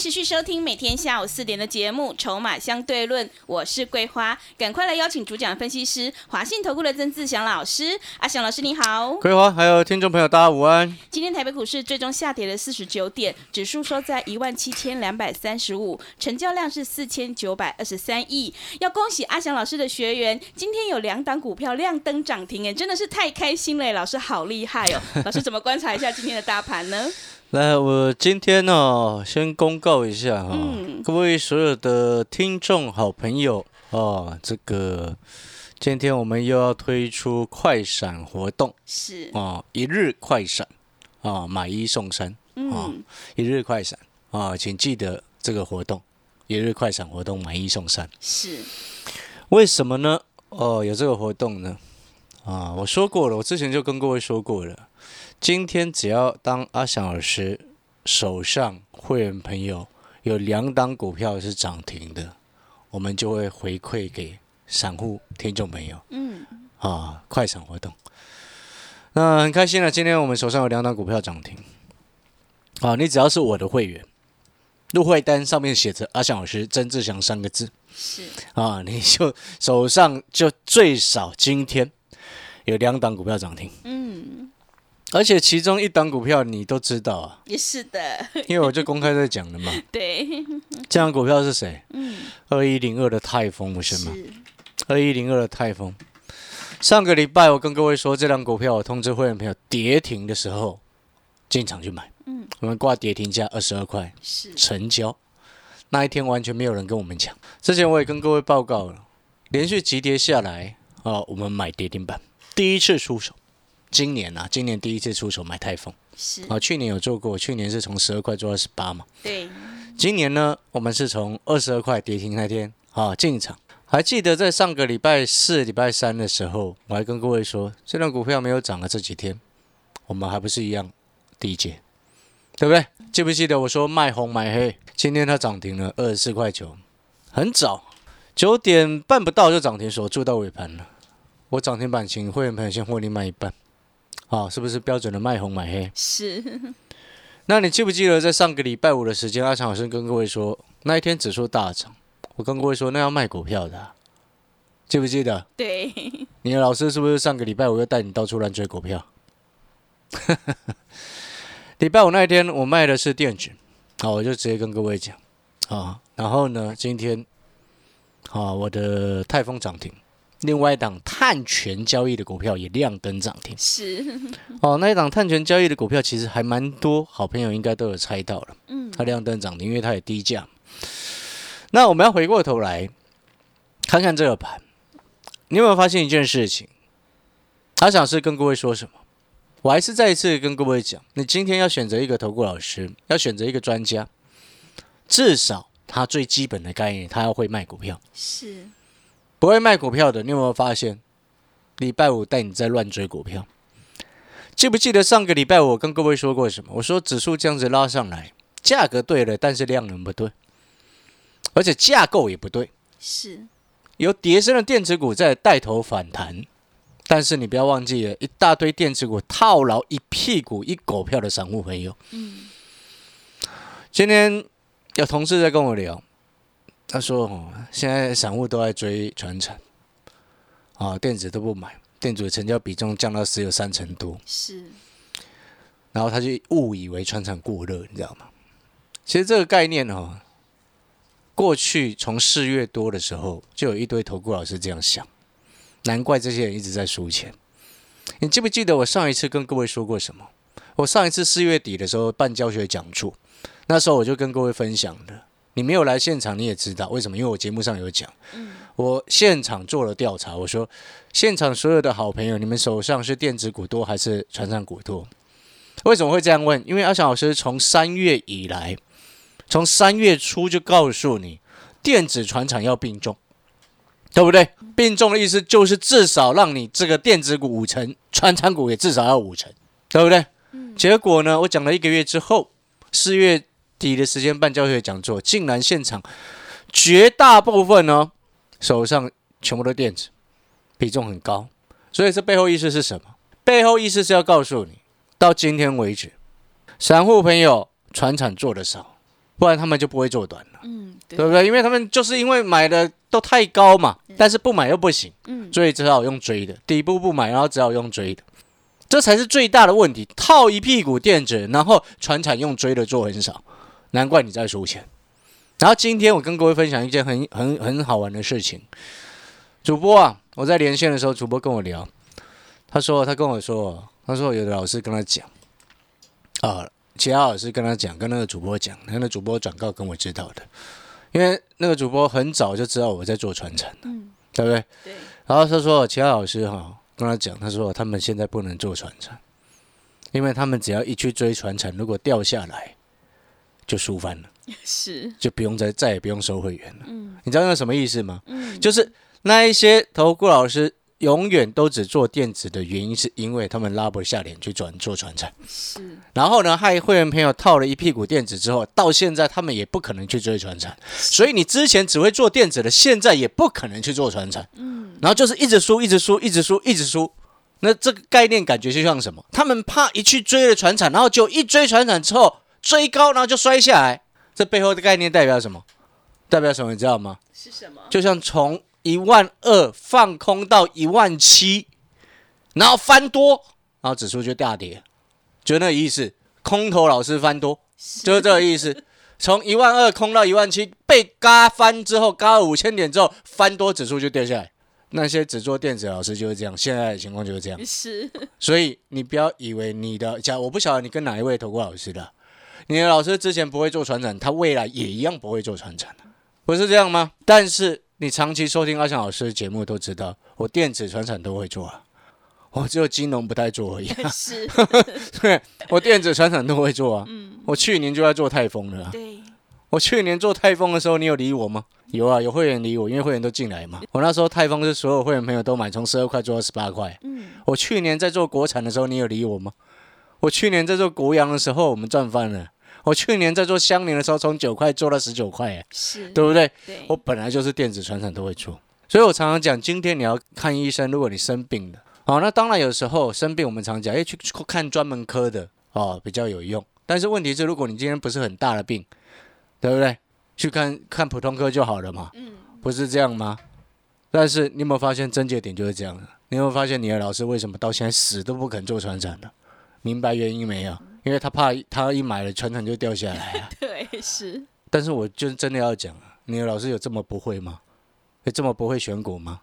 持续收听每天下午四点的节目《筹码相对论》，我是桂花，赶快来邀请主讲分析师华信投顾的曾志祥老师。阿祥老师你好，桂花还有听众朋友大家午安。今天台北股市最终下跌了四十九点，指数收在一万七千两百三十五，成交量是四千九百二十三亿。要恭喜阿祥老师的学员，今天有两档股票亮灯涨停，哎，真的是太开心了，老师好厉害哦。老师怎么观察一下今天的大盘呢？来，我今天呢，先公告一下哈，各位所有的听众好朋友哦，这个今天我们又要推出快闪活动，是。哦，一日快闪啊，买一送三啊，一日快闪啊，请记得这个活动，一日快闪活动买一送三，是。为什么呢？哦，有这个活动呢？啊，我说过了，我之前就跟各位说过了。今天只要当阿翔老师手上会员朋友有两档股票是涨停的，我们就会回馈给散户听众朋友。嗯，啊，快闪活动，那很开心了。今天我们手上有两档股票涨停。啊，你只要是我的会员，入会单上面写着阿翔老师曾志祥三个字，是啊，你就手上就最少今天有两档股票涨停。嗯。而且其中一档股票你都知道啊，也是的，因为我就公开在讲了嘛。对，这档股票是谁？嗯，二一零二的泰丰不是吗？二一零二的泰丰，上个礼拜我跟各位说，这档股票我通知会员朋友跌停的时候进场去买。嗯，我们挂跌停价二十二块，是成交。那一天完全没有人跟我们抢。之前我也跟各位报告了，连续急跌下来啊，我们买跌停板，第一次出手。今年啊，今年第一次出手买泰丰，是啊，去年有做过，去年是从十二块做到十八嘛。对，今年呢，我们是从二十二块跌停那天啊进场。还记得在上个礼拜四、礼拜三的时候，我还跟各位说，这张股票没有涨了这几天，我们还不是一样低阶，对不对？记不记得我说卖红买黑？今天它涨停了二十四块九，很早，九点半不到就涨停，锁住到尾盘了。我涨停板，请会员朋友先获利卖一半。啊，是不是标准的卖红买黑？是。那你记不记得在上个礼拜五的时间，阿强老师跟各位说，那一天指数大涨，我跟各位说那要卖股票的，记不记得？对。你的老师是不是上个礼拜五又带你到处乱追股票？礼拜五那一天我卖的是电子，好，我就直接跟各位讲啊。然后呢，今天啊，我的泰丰涨停。另外一档碳权交易的股票也亮灯涨停，是哦，那一档碳权交易的股票其实还蛮多，好朋友应该都有猜到了，嗯，它亮灯涨停，因为它也低价。那我们要回过头来看看这个盘，你有没有发现一件事情？他想是跟各位说什么？我还是再一次跟各位讲，你今天要选择一个投顾老师，要选择一个专家，至少他最基本的概念，他要会卖股票，是。不会卖股票的，你有没有发现？礼拜五带你在乱追股票，记不记得上个礼拜我跟各位说过什么？我说指数这样子拉上来，价格对了，但是量能不对，而且架构也不对。是，由叠升的电子股在带头反弹，但是你不要忘记了，一大堆电子股套牢一屁股一狗票的散户朋友。嗯，今天有同事在跟我聊。他说：“哦，现在散户都在追传承，啊，电子都不买，电子的成交比重降到只有三成多。是，然后他就误以为传承过热，你知道吗？其实这个概念哦，过去从四月多的时候，就有一堆投顾老师这样想，难怪这些人一直在输钱。你记不记得我上一次跟各位说过什么？我上一次四月底的时候办教学讲座，那时候我就跟各位分享的。”你没有来现场，你也知道为什么？因为我节目上有讲，我现场做了调查，我说现场所有的好朋友，你们手上是电子股多还是船上股多？为什么会这样问？因为阿翔老师从三月以来，从三月初就告诉你，电子船厂要并重，对不对？并重的意思就是至少让你这个电子股五成，船产股也至少要五成，对不对？结果呢，我讲了一个月之后，四月底的时间办教学讲座，竟然现场绝大部分呢手上全部都电子，比重很高。所以这背后意思是什么？背后意思是要告诉你，到今天为止，散户朋友船产做的少，不然他们就不会做短了，嗯，对对不对？因为他们就是因为买的都太高嘛，但是不买又不行，嗯，所以只好用追的，底部不买，然后只好用追的，这才是最大的问题。套一屁股电子，然后船产用追的做很少，难怪你在输钱。然后今天我跟各位分享一件很很很好玩的事情，主播啊，我在连线的时候，主播跟我聊，他说他跟我说，他说有的老师跟他讲，啊，其他老师跟他讲，跟那个主播讲，那个主播转告跟我知道的，因为那个主播很早就知道我在做传承，嗯，对不对？对，然后他说，其他老师哈跟他讲，他说他们现在不能做传承，因为他们只要一去追传承，如果掉下来就输翻了，是，就不用再再也不用收会员了。嗯你知道那什么意思吗？嗯，就是那一些投顾老师永远都只做电子的原因，是因为他们拉不下脸去转做传承。是，然后呢，害会员朋友套了一屁股电子之后，到现在他们也不可能去追传承，所以你之前只会做电子的，现在也不可能去做传承。嗯，然后就是一直输，一直输，一直输，一直输。那这个概念感觉就像什么？他们怕一去追了船产，然后就一追船产之后追高，然后就摔下来。这背后的概念代表什么？代表什么？你知道吗？是什么？就像从一万二放空到一万七，然后翻多，然后指数就大跌，就那个意思。空头老师翻多，就是这个意思。从一万二空到一万七，被嘎翻之后，嘎了五千点之后，翻多指数就掉下来。那些只做电子的老师就是这样，现在的情况就是这样。是，所以你不要以为你的假，我不晓得你跟哪一位投顾老师的，你的老师之前不会做传承，他未来也一样不会做传承，不是这样吗？但是你长期收听阿翔老师的节目都知道，我电子传承都会做啊，我只有金融不太做而已、啊。是，对，我电子传承都会做啊。嗯，我去年就在做泰丰了啊、对，我去年做泰丰的时候，你有理我吗？有啊，有会员理我，因为会员都进来嘛。我那时候泰丰是所有会员朋友都买，从十二块做到十八块。嗯，我去年在做国产的时候，你有理我吗？我去年在做国阳的时候，我们赚翻了。我去年在做香菱的时候，从九块做到十九块，哎是，对不对？对，我本来就是电子传产都会做，所以我常常讲，今天你要看医生，如果你生病了，哦，那当然有时候生病，我们常讲，哎，去去看专门科的哦比较有用。但是问题是，如果你今天不是很大的病，对不对？去看看普通科就好了嘛，嗯，不是这样吗？但是你有没有发现症结点就是这样的？你有没有发现你的老师为什么到现在死都不肯做传承的？明白原因没有？因为他怕他一买了传承就掉下来啊。对，是，但是我就真的要讲啊，你的老师有这么不会吗？有这么不会选股吗？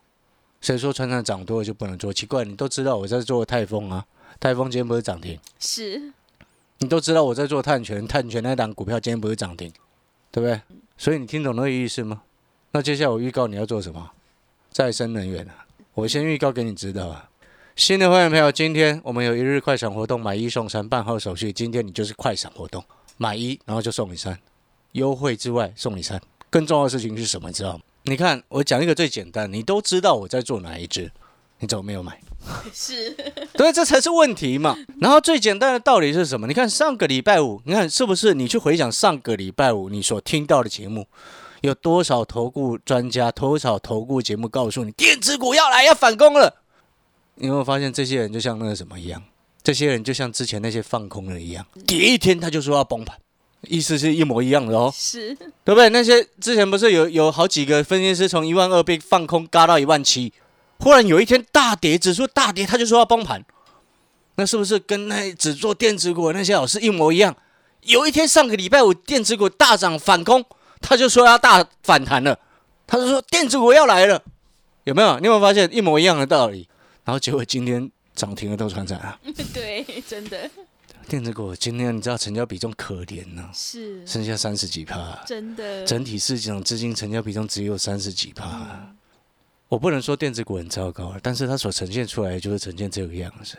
谁说船长涨多了就不能做？奇怪，你都知道我在做泰丰啊，泰丰今天不是涨停，是，你都知道我在做碳权，碳权那档股票今天不是涨停，对不对？所以你听懂那个意思吗？那接下来我预告你要做什么？再生能源啊！我先预告给你知道啊。新的会员朋友，今天我们有一日快闪活动，买一送三，办好手续。今天你就是快闪活动，买一然后就送你三，优惠之外送你三。更重要的事情是什么？你知道吗？你看，我讲一个最简单，你都知道我在做哪一支，你怎么没有买？是，对，这才是问题嘛。然后最简单的道理是什么？你看上个礼拜五，你看是不是？你去回想上个礼拜五你所听到的节目，有多少投顾专家、多少投顾节目告诉你电子股要来要反攻了？你有没有发现这些人就像那个什么一样？这些人就像之前那些放空的一样，跌一天他就说要崩盘，意思是一模一样的哦。是，对不对？那些之前不是有有好几个分析师从一万二被放空嘎到一万七，忽然有一天大跌，指数大跌，他就说要崩盘，那是不是跟那只做电子股的那些老师一模一样？有一天上个礼拜五电子股大涨反攻，他就说要大反弹了，他就说电子股要来了，有没有？你有没有发现一模一样的道理？然后结果今天涨停了都传涨啊，对，真的电子股今天你知道成交比重可怜呐、是，剩下三十几趴。真的，整体市场资金成交比重只有三十几趴。我不能说电子股很糟糕，但是它所呈现出来的就是呈现这个样子。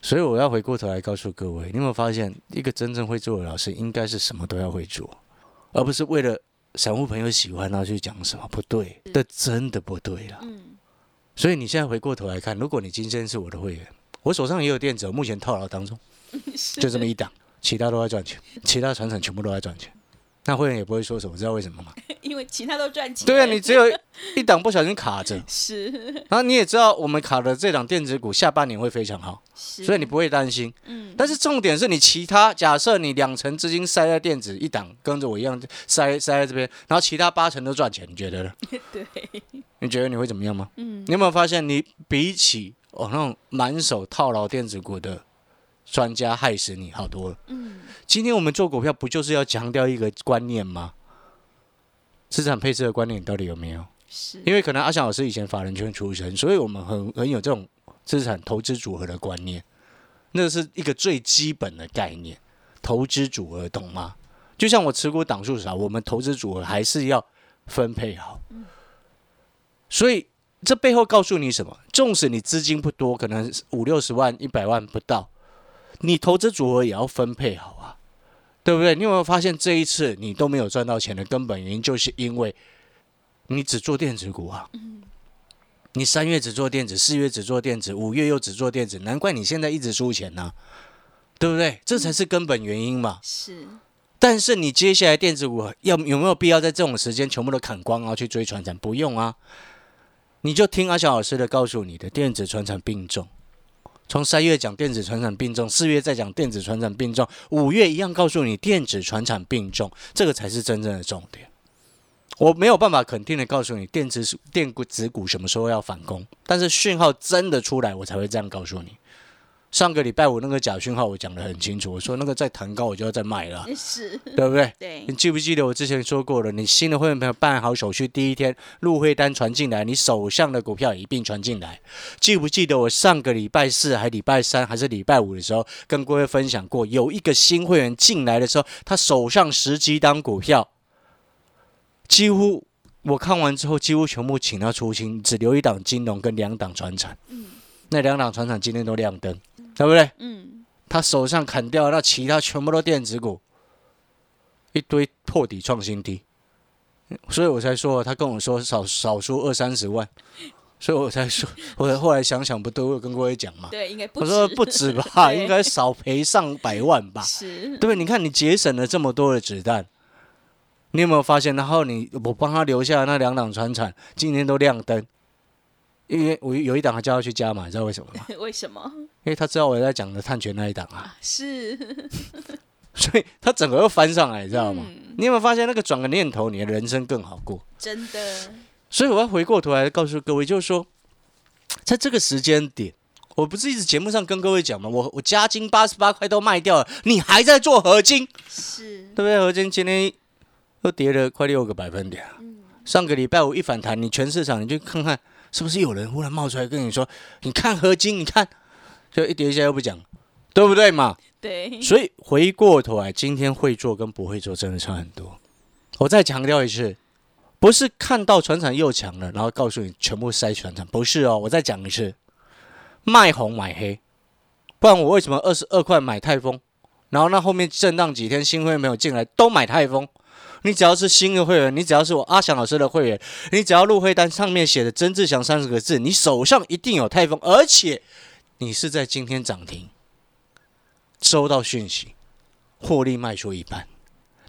所以我要回过头来告诉各位，你有没有发现，一个真正会做的老师，应该是什么都要会做，而不是为了散户朋友喜欢，他去讲什么不对，这真的不对了。嗯，所以你现在回过头来看，如果你今天是我的会员，我手上也有电子，目前套牢当中，就这么一档，其他都在赚钱，其他船厂全部都在赚钱。那会员也不会说什么，知道为什么吗？因为其他都赚钱。对啊，你只有一档不小心卡着，是然后你也知道我们卡的这档电子股下半年会非常好，是，所以你不会担心。嗯，但是重点是你其他，假设你两成资金塞在电子一档，跟着我一样塞塞在这边，然后其他八成都赚钱，你觉得呢？对，你觉得你会怎么样吗？嗯你有没有发现，你比起哦那种满手套牢电子股的专家害死你好多了。嗯，今天我们做股票不就是要强调一个观念吗？资产配置的观念你到底有没有？是，因为可能阿翔老师以前法人圈出身，所以我们很很有这种资产投资组合的观念，那是一个最基本的概念。投资组合懂吗？就像我持股档数少，我们投资组合还是要分配好。所以这背后告诉你什么？纵使你资金不多，可能五六十万、一百万不到，你投资组合也要分配好啊，对不对？你有没有发现这一次你都没有赚到钱的根本原因，就是因为你只做电子股啊。你三月只做电子，四月只做电子，五月又只做电子，难怪你现在一直输钱呢、对不对？这才是根本原因嘛。是，但是你接下来电子股要有没有必要在这种时间全部都砍光啊去追传产？不用啊，你就听阿小老师的告诉你的电子传产并重。从三月讲电子传产并重，四月再讲电子传产并重，五月一样告诉你电子传产并重，这个才是真正的重点。我没有办法肯定的告诉你电子电子股什么时候要反攻，但是讯号真的出来，我才会这样告诉你。上个礼拜五那个假讯号我讲的很清楚，我说那个再弹高我就要再卖了啊，是，对不对？对你，记不记得我之前说过了？你新的会员朋友办好手续第一天，入会单传进来，你手上的股票也一并传进来。记不记得我上个礼拜四、还礼拜三、还是礼拜五的时候，跟各位分享过，有一个新会员进来的时候，他手上十几档股票，几乎我看完之后，几乎全部请他出清，只留一档金融跟两档船产。那两档船产今天都亮灯，对不对？嗯，他手上砍掉，那其他全部都电子股，一堆破底创新低，所以我才说他跟我说少少输二三十万，所以我才说，我后来想想不对，我有跟各位讲嘛，对，应该不我说不止吧，应该少赔上百万吧，是。对，不对？你看你节省了这么多的子弹，你有没有发现？然后你我帮他留下那两档船产今天都亮灯，因为我有一档他叫他去加嘛，你知道为什么吗？为什么？因为他知道我在讲的探权那一档啊。啊，是，所以他整个又翻上来，你知道吗？嗯你有没有发现那个转个念头，你的人生更好过？真的，所以我要回过头来告诉各位，就是说，在这个时间点，我不是一直节目上跟各位讲吗？我我加金八十八块都卖掉了，你还在做合金，是对不对？合金今天又跌了快六个百分点啊！上个礼拜五一反弹，你全市场你去看看，是不是有人忽然冒出来跟你说，你看合金，你看，就一跌一下又不讲，对不对嘛？对，所以回过头来，今天会做跟不会做真的差很多。我再强调一次，不是看到船厂又强了，然后告诉你全部塞船厂，不是哦。我再讲一次，卖红买黑，不然我为什么二十二块买泰丰，然后那后面震荡几天，新会员没有进来都买泰丰？你只要是新的会员，你只要是我阿翔老师的会员，你只要入会单上面写的“曾志祥”三十个字，你手上一定有泰丰，而且你是在今天涨停。收到讯息，获利卖出一半。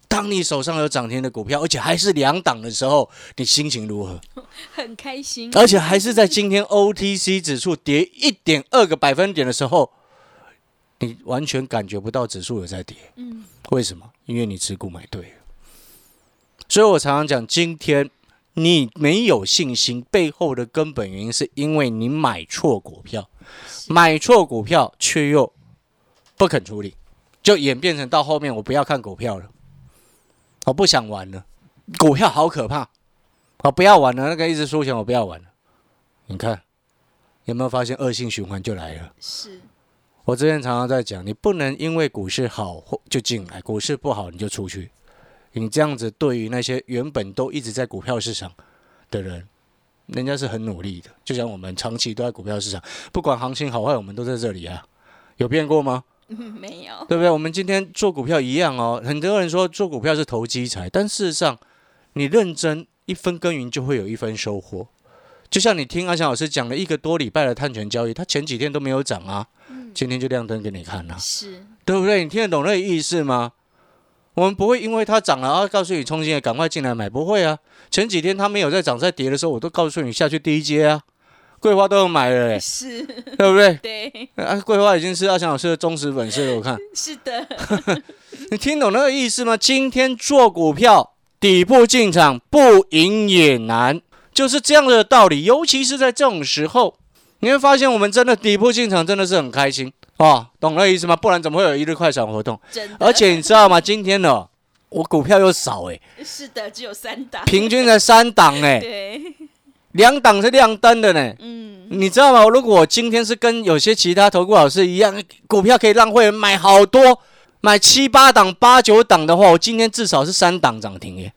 当你手上有涨停的股票，而且还是两档的时候，你心情如何？很开心，而且还是在今天 OTC 指数跌一点二个百分点的时候，你完全感觉不到指数有在跌。嗯，为什么？因为你持股买对了。所以我常常讲，今天你没有信心，背后的根本原因是因为你买错股票，买错股票却又不肯处理，就演变成到后面我不要看股票了，我不想玩了，股票好可怕，我不要玩了，那个一直输钱，我不要玩了。你看有没有发现恶性循环就来了？是，我之前常常在讲，你不能因为股市好或就进来，股市不好你就出去。你这样子对于那些原本都一直在股票市场的人，人家是很努力的。就像我们长期都在股票市场，不管行情好坏，我们都在这里啊，有变过吗？嗯，没有，对不对？我们今天做股票一样哦。很多人说做股票是投机财，但事实上，你认真一分耕耘就会有一分收获。就像你听阿翔老师讲了一个多礼拜的碳权交易，他前几天都没有涨啊，今天就亮灯给你看了、是对不对？你听得懂那个意思吗？我们不会因为它涨了，然后告诉你冲进来赶快进来买，不会啊。前几天它没有在涨在跌的时候，我都告诉你下去第一阶啊，桂花都有买了、欸，是，对不对？对，啊，桂花已经是阿翔老师的忠实粉丝了，我看 是的，你听懂那个意思吗？今天做股票底部进场不赢也难，就是这样的道理。尤其是在这种时候，你会发现我们真的底部进场真的是很开心哦，懂那意思吗？不然怎么会有一日快闪活动？真的，而且你知道吗？今天呢，我股票又少哎、是的，只有三档，平均才三档哎、对，两档是亮灯的呢。嗯，你知道吗？如果我今天是跟有些其他投顾老师一样，股票可以让会员买好多，买七八档、八九档的话，我今天至少是三档涨停耶。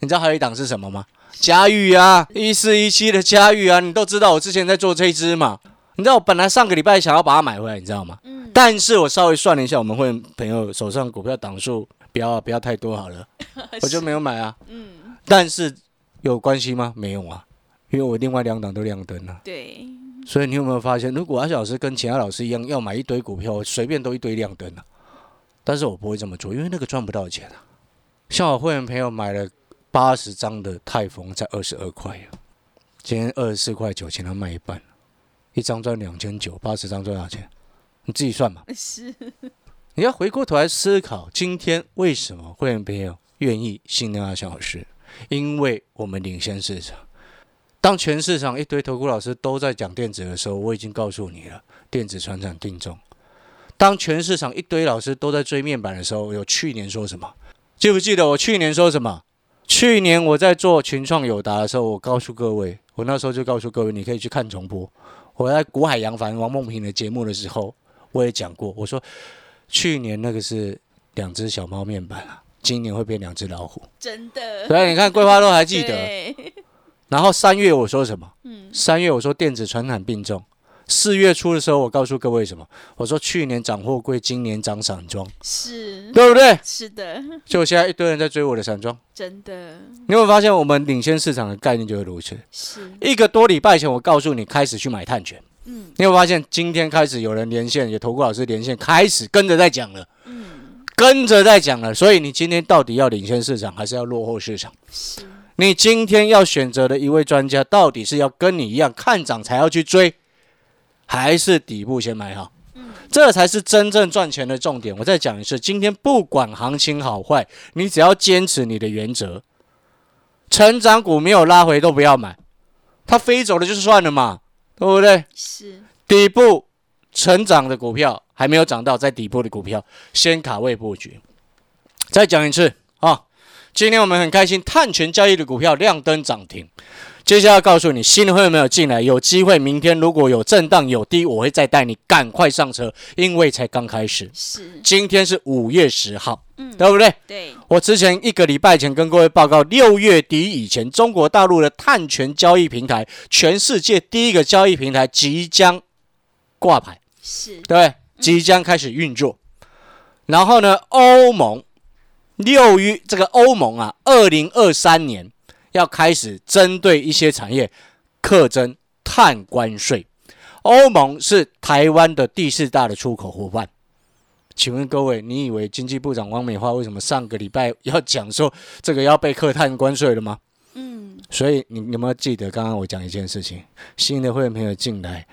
你知道还有一档是什么吗？嘉裕啊，一四一七的嘉裕啊，你都知道我之前在做这一支嘛。你知道我本来上个礼拜想要把它买回来，你知道吗？嗯，但是我稍微算了一下，我们会员朋友手上股票档数不要不要太多好了，我就没有买啊。嗯，但是有关系吗？没有啊，因为我另外两档都亮灯了。对，所以你有没有发现，如果阿小老师跟其他老师一样要买一堆股票，我随便都一堆亮灯啊，但是我不会这么做，因为那个赚不到钱啊。像我会员朋友买了八十张的泰丰，才二十二块啊，今天二十四块九，请他卖一半，一张赚两千九，八十张赚多少钱？你自己算嘛。是，你要回过头来思考，今天为什么会员朋友愿意信任阿翔老师？因为我们领先市场。当全市场一堆投顾老师都在讲电子的时候，我已经告诉你了，电子船长定重。当全市场一堆老师都在追面板的时候，有去年说什么？记不记得我去年说什么？去年我在做群创友达的时候，我告诉各位，我那时候就告诉各位，你可以去看重播。我在古海洋凡王梦平的节目的时候，我也讲过，我说去年那个是两只小猫面板啊，今年会变两只老虎。真的，所以，你看桂花都还记得。然后三月我说什么？嗯，三月我说电子传染病重。四月初的时候，我告诉各位什么？我说去年涨货柜，今年涨散装，是，对不对？是的，就现在一堆人在追我的散装，真的。你有没有发现我们领先市场的概念就是如此？是，一个多礼拜前，我告诉你开始去买碳权，嗯。你有没有发现今天开始有人连线，有投顾老师连线，开始跟着在讲了，嗯，跟着在讲了。所以你今天到底要领先市场，还是要落后市场？是，你今天要选择的一位专家，到底是要跟你一样看涨才要去追，还是底部先买好？这才是真正赚钱的重点。我再讲一次，今天不管行情好坏，你只要坚持你的原则，成长股没有拉回都不要买，它飞走了就算了嘛，对不对？是，底部成长的股票还没有涨到，在底部的股票先卡位布局。再讲一次啊，今天我们很开心，碳权交易的股票亮灯涨停。接下来告诉你，新的会员没有进来，有机会明天如果有震荡有低，我会再带你赶快上车，因为才刚开始。是，今天是五月十号，嗯对不对？对，我之前一个礼拜前跟各位报告，六月底以前，中国大陆的碳权交易平台，全世界第一个交易平台即将挂牌，是，对？即将开始运作。然后呢，欧盟六月这个欧盟啊，二零二三年要开始针对一些产业课征碳关税。欧盟是台湾的第四大的出口伙伴。请问各位，你以为经济部长汪美花为什么上个礼拜要讲说这个要被课碳关税了吗？嗯，所以你有没有记得刚刚我讲一件事情？新的会员朋友进来，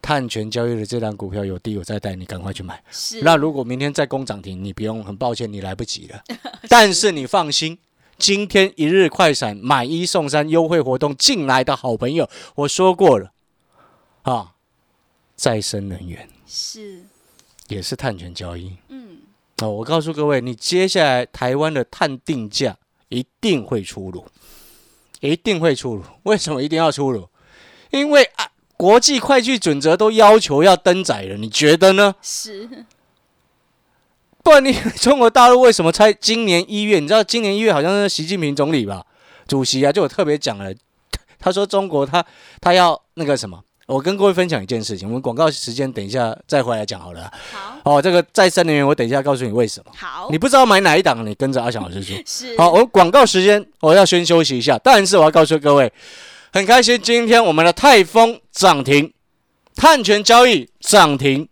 碳权交易的这档股票有低，我再带你赶快去买。是，那如果明天再攻涨停，你不用，很抱歉，你来不及了。但是你放心，今天一日快闪买一送三优惠活动进来的好朋友，我说过了啊，再生能源是，也是碳权交易嗯，哦。我告诉各位，你接下来台湾的碳定价一定会出炉，一定会出炉。为什么一定要出炉？因为啊，国际会计准则都要求要登载了，你觉得呢？是，不然你中国大陆为什么猜今年一月？你知道今年一月好像是习近平总理吧，主席啊，就有特别讲了，他说中国他他要那个什么我跟各位分享一件事情，我们广告时间等一下再回来讲好了啊。好，哦，这个再生能源，我等一下告诉你为什么。好，你不知道买哪一档，你跟着阿翔老师说。是好，我们广告时间，我要先休息一下。但是我要告诉各位，很开心，今天我们的泰丰涨停，碳权交易涨停。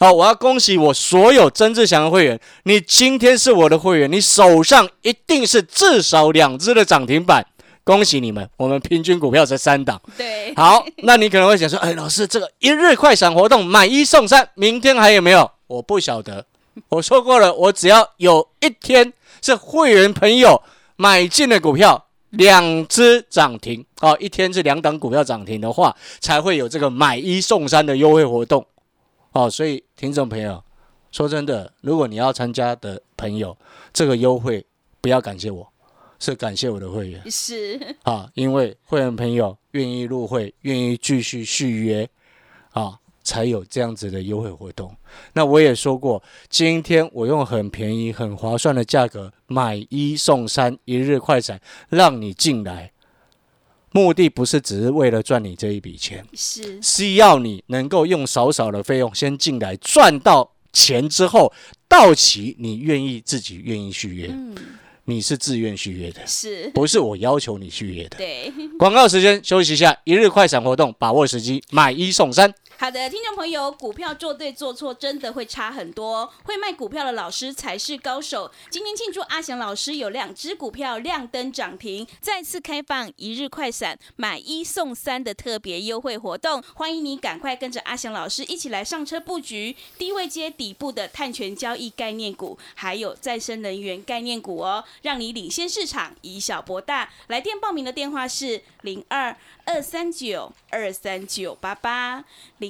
好，我要恭喜我所有曾志祥的会员，你今天是我的会员，你手上一定是至少两只的涨停板，恭喜你们！我们平均股票才三档。对，好，那你可能会想说，哎，老师，这个一日快闪活动买一送三，明天还有没有？我不晓得。我说过了，我只要有一天是会员朋友买进的股票，两只涨停，哦，一天是两档股票涨停的话，才会有这个买一送三的优惠活动。哦，所以听众朋友，说真的，如果你要参加的朋友，这个优惠不要感谢我，是感谢我的会员。是啊，因为会员朋友愿意入会，愿意继续续约，啊，才有这样子的优惠活动。那我也说过，今天我用很便宜、很划算的价格买一送三，一日快闪，让你进来。目的不是只是为了赚你这一笔钱，是是要你能够用少少的费用先进来，赚到钱之后到期，你愿意自己愿意续约，嗯你是自愿续约的，是，不是我要求你续约的。对。广告时间休息一下，一日快闪活动，把握时机，买一送三。好的，听众朋友，股票做对做错真的会差很多，会卖股票的老师才是高手。今天庆祝阿翔老师有两只股票亮灯涨停，再次开放一日快闪买一送三的特别优惠活动，欢迎你赶快跟着阿翔老师一起来上车布局低位接底部的碳权交易概念股，还有再生能源概念股哦，让你领先市场，以小博大。来电报名的电话是零二二三九二三九八八零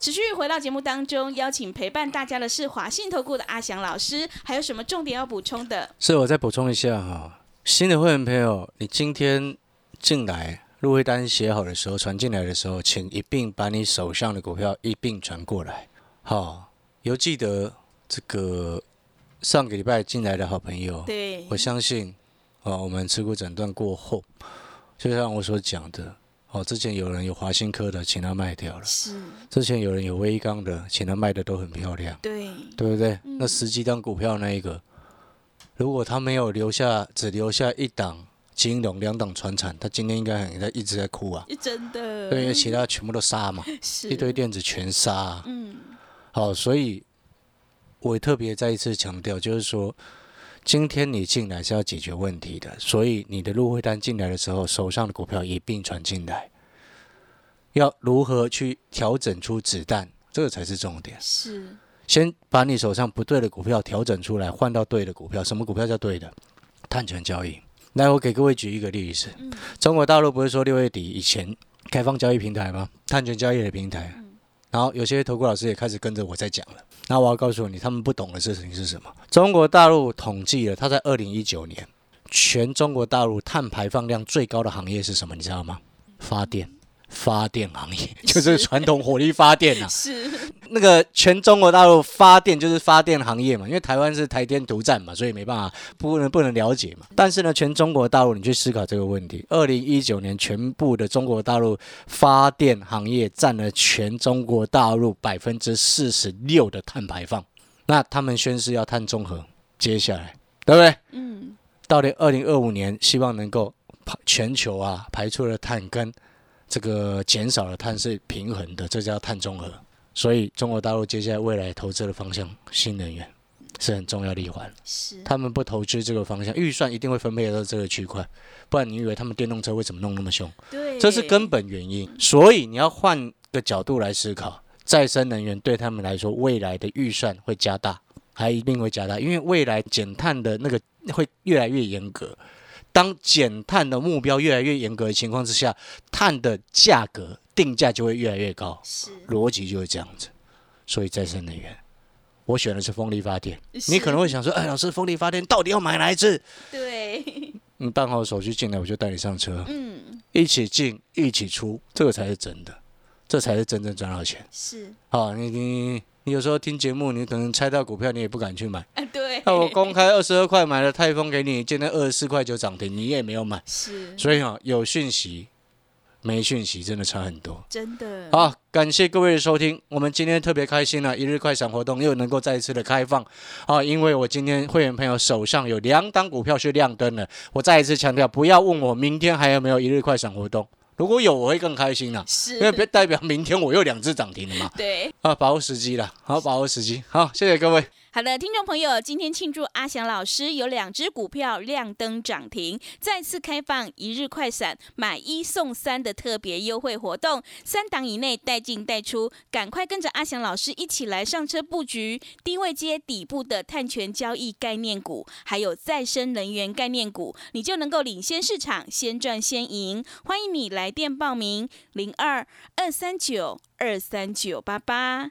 持续回到节目当中，邀请陪伴大家的是华信投顾的阿翔老师，还有什么重点要补充的？是我再补充一下哈，新的会员朋友，你今天进来入会单写好的时候，传进来的时候，请一并把你手上的股票一并传过来。好，犹记得这个上个礼拜进来的好朋友，对，我相信，啊，我们持股诊断过后，就像我所讲的，哦，之前有人有华新科的，请他卖掉了；是，之前有人有威刚的，请他卖的都很漂亮，对，对不对？嗯那十几档股票那一个，如果他没有留下，只留下一档金融、两档船产，他今天应该很在一直在哭啊，真的，对，因为其他全部都杀嘛，一堆电子全杀、啊。嗯，好，所以我特别再一次强调，就是说，今天你进来是要解决问题的，所以你的入会单进来的时候，手上的股票一并传进来，要如何去调整出子弹，这个才是重点。是，先把你手上不对的股票调整出来，换到对的股票。什么股票叫对的？碳权交易。来，我给各位举一个例子。嗯中国大陆不是说六月底以前开放交易平台吗？碳权交易的平台。然后有些投顾老师也开始跟着我在讲了。那我要告诉你，他们不懂的事情是什么？中国大陆统计了，它在二零一九年，全中国大陆碳排放量最高的行业是什么？你知道吗？发电。发电行业 就是。传统火力发电啊，是，那个全中国大陆发电就是发电行业嘛，因为台湾是台电独占嘛，所以没办法不能不能了解嘛。但是呢，全中国大陆你去思考这个问题，二零一九年全部的中国大陆发电行业占了全中国大陆百分之四十六的碳排放，那他们宣誓要碳中和，接下来对不对？嗯，到了二零二五年希望能够排全球啊排出的碳跟这个减少了碳是平衡的，这叫碳中和。所以中国大陆接下来未来投资的方向，新能源是很重要的一环。是，他们不投资这个方向，预算一定会分配到这个区块，不然你以为他们电动车为什么弄那么凶？对，这是根本原因。所以你要换个角度来思考，再生能源对他们来说，未来的预算会加大，还一定会加大，因为未来减碳的那个会越来越严格。当减碳的目标越来越严格的情况之下，碳的价格定价就会越来越高，是。逻辑就是这样子。所以再生能源，我选的是风力发电。你可能会想说，哎，老师，风力发电到底要买哪一支？对，你办好手续进来，我就带你上车，嗯，一起进一起出，这个才是真的，这才是真正赚到钱。是。好，你你你有时候听节目，你可能猜到股票，你也不敢去买。啊，对，那我公开二十二块买了泰丰给你，今天二十四块九涨停，你也没有买。是所以啊，有讯息没讯息真的差很多。真的，好，感谢各位的收听，我们今天特别开心了、一日快闪活动又能够再一次的开放啊！因为我今天会员朋友手上有两档股票是亮灯了，我再一次强调，不要问我明天还有没有一日快闪活动，如果有我会更开心啦、是因为别代表明天我又两只涨停了嘛。对。啊，把握时机了，好，把握时机，好，谢谢各位。好的，听众朋友，今天庆祝阿翔老师有两只股票亮灯涨停，再次开放一日快闪买一送三的特别优惠活动，三档以内带进带出，赶快跟着阿翔老师一起来上车布局低位接底部的碳权交易概念股，还有再生能源概念股，你就能够领先市场，先赚先赢。欢迎你来电报名零二二三九二三九八八